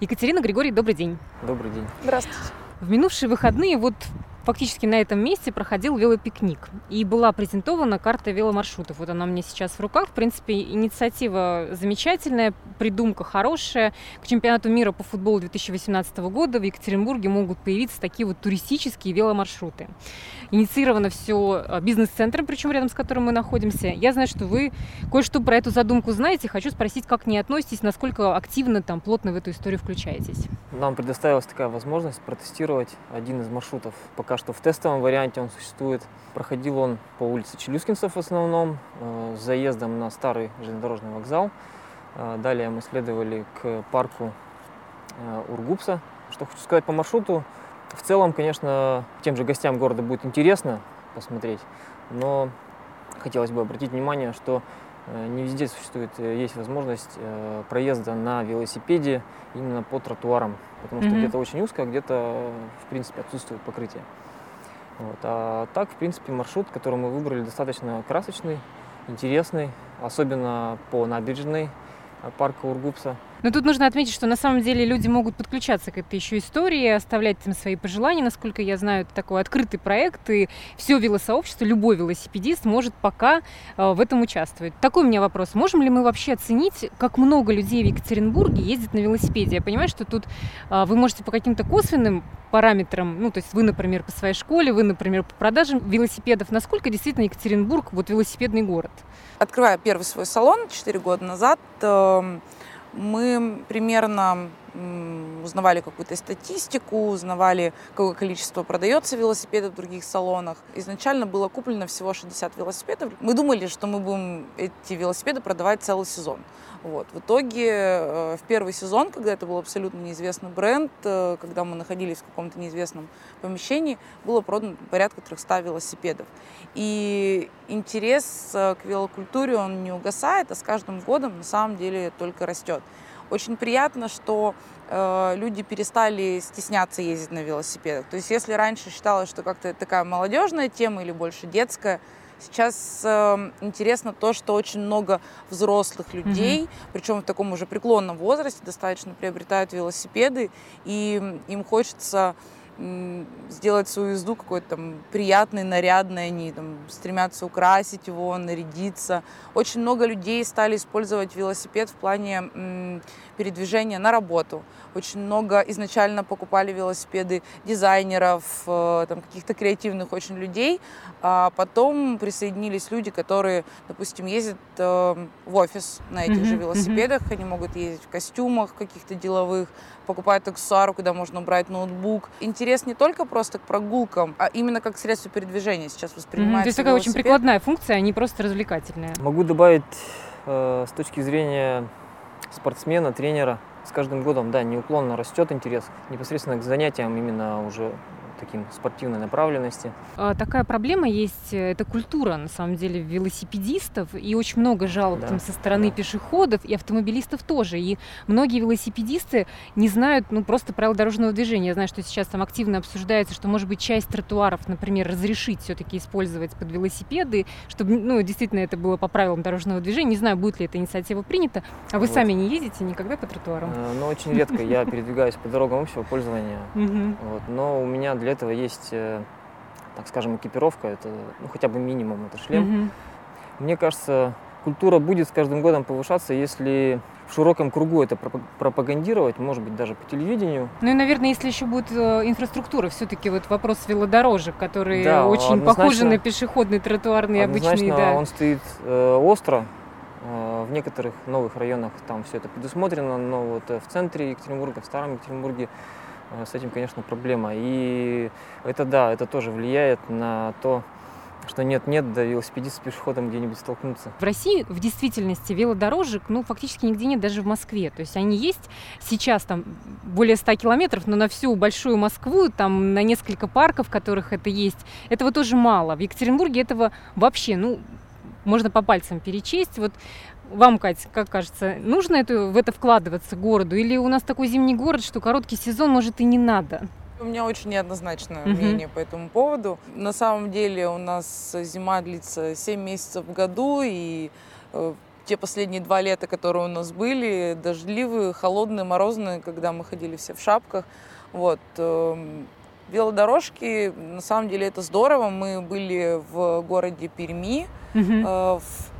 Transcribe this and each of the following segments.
Екатерина Григорий, добрый день. Добрый день. Здравствуйте. В минувшие выходные вот фактически на этом месте проходил велопикник. И была презентована карта веломаршрутов. Вот она у меня сейчас в руках. В принципе, инициатива замечательная, придумка хорошая. К чемпионату мира по футболу 2018 года в Екатеринбурге могут появиться такие вот туристические веломаршруты. Инициировано все а, бизнес-центром, причем рядом с которым мы находимся. Я знаю, что вы кое-что про эту задумку знаете. Хочу спросить, как к ней относитесь, насколько активно, там, плотно в эту историю включаетесь. Нам предоставилась такая возможность протестировать один из маршрутов. Пока что в тестовом варианте он существует. Проходил он по улице Челюскинцев в основном, э, с заездом на старый железнодорожный вокзал. Э, далее мы следовали к парку э, Ургупса. Что хочу сказать по маршруту, в целом, конечно, тем же гостям города будет интересно посмотреть, но хотелось бы обратить внимание, что не везде существует, э, есть возможность э, проезда на велосипеде именно по тротуарам, потому что mm-hmm. где-то очень узко, а где-то, в принципе, отсутствует покрытие. Вот. А так, в принципе, маршрут, который мы выбрали, достаточно красочный, интересный, особенно по набережной парка Ургупса. Но тут нужно отметить, что на самом деле люди могут подключаться к этой еще истории, оставлять там свои пожелания. Насколько я знаю, это такой открытый проект, и все велосообщество, любой велосипедист может пока э, в этом участвовать. Такой у меня вопрос. Можем ли мы вообще оценить, как много людей в Екатеринбурге ездит на велосипеде? Я понимаю, что тут э, вы можете по каким-то косвенным параметрам, ну, то есть вы, например, по своей школе, вы, например, по продажам велосипедов, насколько действительно Екатеринбург вот велосипедный город? Открывая первый свой салон 4 года назад, э мы примерно узнавали какую-то статистику, узнавали, какое количество продается велосипедов в других салонах. Изначально было куплено всего 60 велосипедов. Мы думали, что мы будем эти велосипеды продавать целый сезон. Вот. В итоге э, в первый сезон, когда это был абсолютно неизвестный бренд, э, когда мы находились в каком-то неизвестном помещении, было продано порядка 300 велосипедов. И интерес э, к велокультуре, он не угасает, а с каждым годом на самом деле только растет. Очень приятно, что э, люди перестали стесняться ездить на велосипедах. То есть если раньше считалось, что как-то такая молодежная тема или больше детская, Сейчас э, интересно то, что очень много взрослых людей, mm-hmm. причем в таком уже преклонном возрасте, достаточно приобретают велосипеды, и им хочется сделать свою езду какой-то там приятной, нарядной, они там стремятся украсить его, нарядиться. Очень много людей стали использовать велосипед в плане передвижения на работу. Очень много изначально покупали велосипеды дизайнеров, э, там, каких-то креативных очень людей, а потом присоединились люди, которые, допустим, ездят э, в офис на этих mm-hmm. же велосипедах, mm-hmm. они могут ездить в костюмах каких-то деловых, покупают аксессуары, куда можно убрать ноутбук. Интерес не только просто к прогулкам, а именно как средство передвижения сейчас воспринимается. Mm-hmm. То есть такая велосипед. очень прикладная функция, а не просто развлекательная. Могу добавить э, с точки зрения спортсмена, тренера. С каждым годом, да, неуклонно растет интерес непосредственно к занятиям именно уже таким спортивной направленности. А, такая проблема есть, э, это культура, на самом деле, велосипедистов, и очень много жалоб да, там, со стороны да. пешеходов и автомобилистов тоже. И многие велосипедисты не знают, ну, просто правил дорожного движения. Я знаю, что сейчас там активно обсуждается, что, может быть, часть тротуаров, например, разрешить все-таки использовать под велосипеды, чтобы, ну, действительно это было по правилам дорожного движения. Не знаю, будет ли эта инициатива принята. А вы вот. сами не ездите никогда по тротуарам? Э, ну, очень редко я передвигаюсь по дорогам общего пользования. Но у меня для этого есть, э, так скажем, экипировка, это ну, хотя бы минимум, это шлем. Mm-hmm. Мне кажется, культура будет с каждым годом повышаться, если в широком кругу это пропагандировать, может быть, даже по телевидению. Ну и, наверное, если еще будет э, инфраструктура, все-таки вот вопрос велодорожек, которые да, очень похожи на пешеходные, тротуарные, обычные. Да, он стоит э, остро. Э, в некоторых новых районах там все это предусмотрено, но вот в центре Екатеринбурга, в Старом Екатеринбурге с этим, конечно, проблема. И это да, это тоже влияет на то, что нет-нет, да велосипедист с пешеходом где-нибудь столкнуться. В России в действительности велодорожек, ну, фактически нигде нет, даже в Москве. То есть они есть сейчас там более 100 километров, но на всю большую Москву, там на несколько парков, в которых это есть, этого тоже мало. В Екатеринбурге этого вообще, ну, можно по пальцам перечесть. Вот вам, Катя, как кажется, нужно это, в это вкладываться городу? Или у нас такой зимний город, что короткий сезон, может, и не надо? У меня очень неоднозначное uh-huh. мнение по этому поводу. На самом деле у нас зима длится 7 месяцев в году, и э, те последние два лета, которые у нас были, дождливые, холодные, морозные, когда мы ходили все в шапках. Вот. Эм, велодорожки, на самом деле это здорово. Мы были в городе Перми mm-hmm. в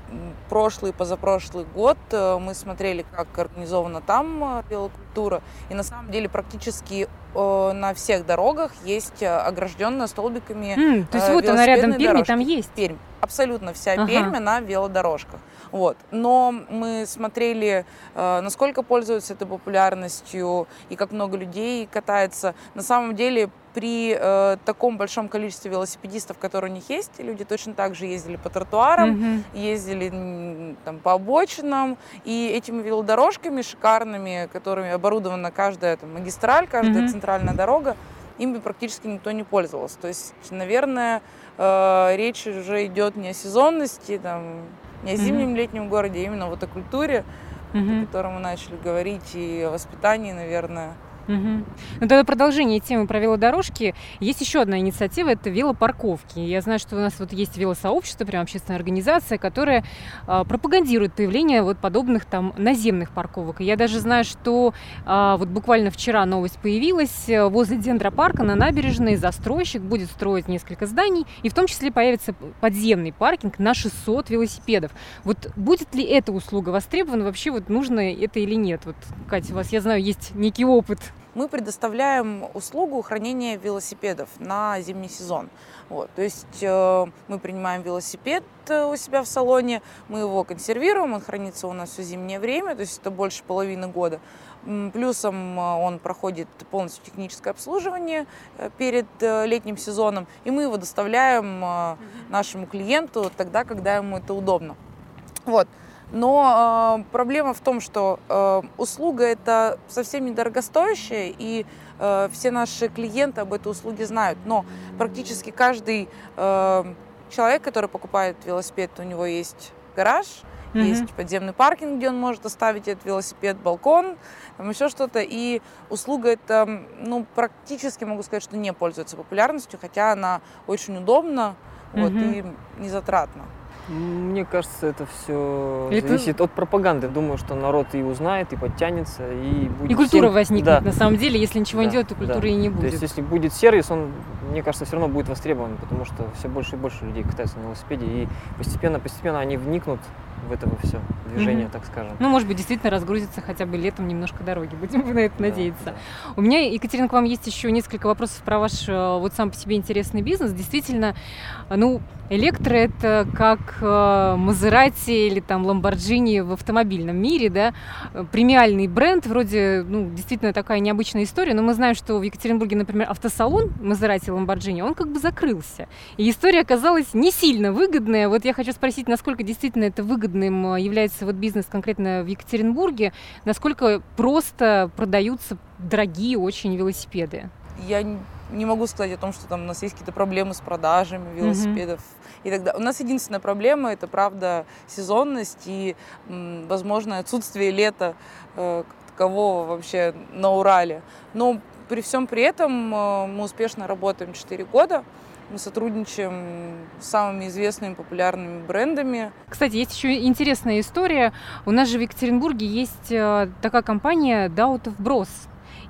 прошлый, позапрошлый год э, мы смотрели, как организована там э, велокультура. И на самом деле практически на всех дорогах есть огражденная столбиками mm, То есть вот она рядом Перми, там есть? Пермь. Абсолютно вся ага. Пермь на велодорожках. Вот. Но мы смотрели, насколько пользуются этой популярностью и как много людей катается. На самом деле при э, таком большом количестве велосипедистов, которые у них есть, люди точно так же ездили по тротуарам, mm-hmm. ездили там, по обочинам, и этими велодорожками шикарными, которыми оборудована каждая там, магистраль, каждая mm-hmm. центральная дорога, ими практически никто не пользовался. То есть, наверное, э, речь уже идет не о сезонности, там, не о зимнем mm-hmm. летнем городе, а именно вот о культуре, mm-hmm. о которой мы начали говорить, и о воспитании, наверное. Угу. Ну, тогда продолжение темы про велодорожки. Есть еще одна инициатива, это велопарковки. Я знаю, что у нас вот есть велосообщество, прям общественная организация, которая э, пропагандирует появление вот подобных там наземных парковок. Я даже знаю, что э, вот буквально вчера новость появилась, возле дендропарка на набережной застройщик будет строить несколько зданий, и в том числе появится подземный паркинг на 600 велосипедов. Вот будет ли эта услуга востребована, вообще вот нужно это или нет? Вот, Катя, у вас, я знаю, есть некий опыт мы предоставляем услугу хранения велосипедов на зимний сезон. Вот, то есть э, мы принимаем велосипед э, у себя в салоне, мы его консервируем, он хранится у нас все зимнее время, то есть это больше половины года. Плюсом э, он проходит полностью техническое обслуживание э, перед летним сезоном, и мы его доставляем нашему клиенту тогда, когда ему это удобно. Вот. Но э, проблема в том, что э, услуга это совсем недорогостоящая, и э, все наши клиенты об этой услуге знают. Но практически каждый э, человек, который покупает велосипед, у него есть гараж, mm-hmm. есть подземный паркинг, где он может оставить этот велосипед, балкон, там еще что-то. И услуга это, ну, практически могу сказать, что не пользуется популярностью, хотя она очень удобна mm-hmm. вот, и незатратна. Мне кажется, это все это... зависит от пропаганды. Думаю, что народ и узнает, и подтянется, и будет. И культура всем... возникнет. Да. На самом деле, если ничего да, не делать, то культуры да. и не будет. То есть, если будет сервис, он, мне кажется, все равно будет востребован, потому что все больше и больше людей катаются на велосипеде, и постепенно, постепенно они вникнут в это все движение, mm-hmm. так скажем. Ну, может быть, действительно разгрузится хотя бы летом немножко дороги. Будем на это да, надеяться. Да. У меня, Екатерина, к вам есть еще несколько вопросов про ваш э, вот сам по себе интересный бизнес. Действительно, ну, электро это как э, Мазерати или там Ламборджини в автомобильном мире, да, премиальный бренд, вроде, ну, действительно такая необычная история, но мы знаем, что в Екатеринбурге, например, автосалон Мазерати Ламборджини, он как бы закрылся. И история оказалась не сильно выгодная. Вот я хочу спросить, насколько действительно это выгодным э, является вот бизнес конкретно в Екатеринбурге, насколько просто продаются дорогие очень велосипеды? Я не могу сказать о том, что там у нас есть какие-то проблемы с продажами велосипедов mm-hmm. и так далее. У нас единственная проблема это правда сезонность и, возможно, отсутствие лета э, такового вообще на Урале. Но при всем при этом э, мы успешно работаем 4 года. Мы сотрудничаем с самыми известными популярными брендами. Кстати, есть еще интересная история. У нас же в Екатеринбурге есть э, такая компания Doubt of Bros.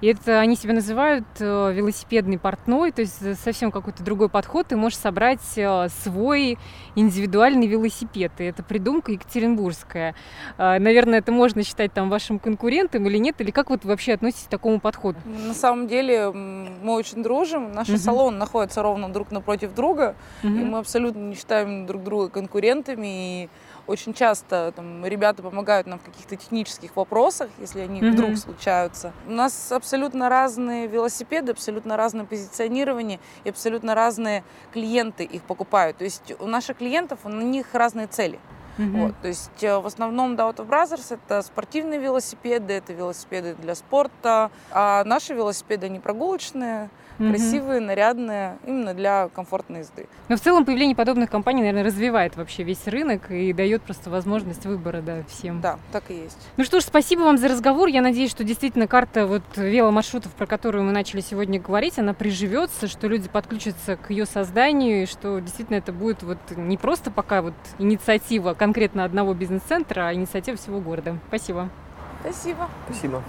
И это они себя называют э, велосипедный портной, то есть совсем какой-то другой подход. Ты можешь собрать э, свой индивидуальный велосипед. И это придумка екатеринбургская. Э, наверное, это можно считать там вашим конкурентом или нет? Или как вот вообще относитесь к такому подходу? На самом деле мы очень дружим. Наши uh-huh. салоны находятся ровно друг напротив друга. Uh-huh. И мы абсолютно не считаем друг друга конкурентами. И очень часто там, ребята помогают нам в каких-то технических вопросах, если они mm-hmm. вдруг случаются. У нас абсолютно разные велосипеды, абсолютно разное позиционирование и абсолютно разные клиенты их покупают. То есть у наших клиентов, у них разные цели. Mm-hmm. Вот, то есть э, в основном Doubt of Brothers это спортивные велосипеды, это велосипеды для спорта, а наши велосипеды не прогулочные, угу. красивые, нарядные, именно для комфортной езды. Но в целом появление подобных компаний, наверное, развивает вообще весь рынок и дает просто возможность выбора да, всем. Да, так и есть. Ну что ж, спасибо вам за разговор. Я надеюсь, что действительно карта вот веломаршрутов, про которую мы начали сегодня говорить, она приживется, что люди подключатся к ее созданию, и что действительно это будет вот не просто пока вот инициатива, конкретно одного бизнес-центра, а инициатива всего города. Спасибо. Спасибо. Спасибо.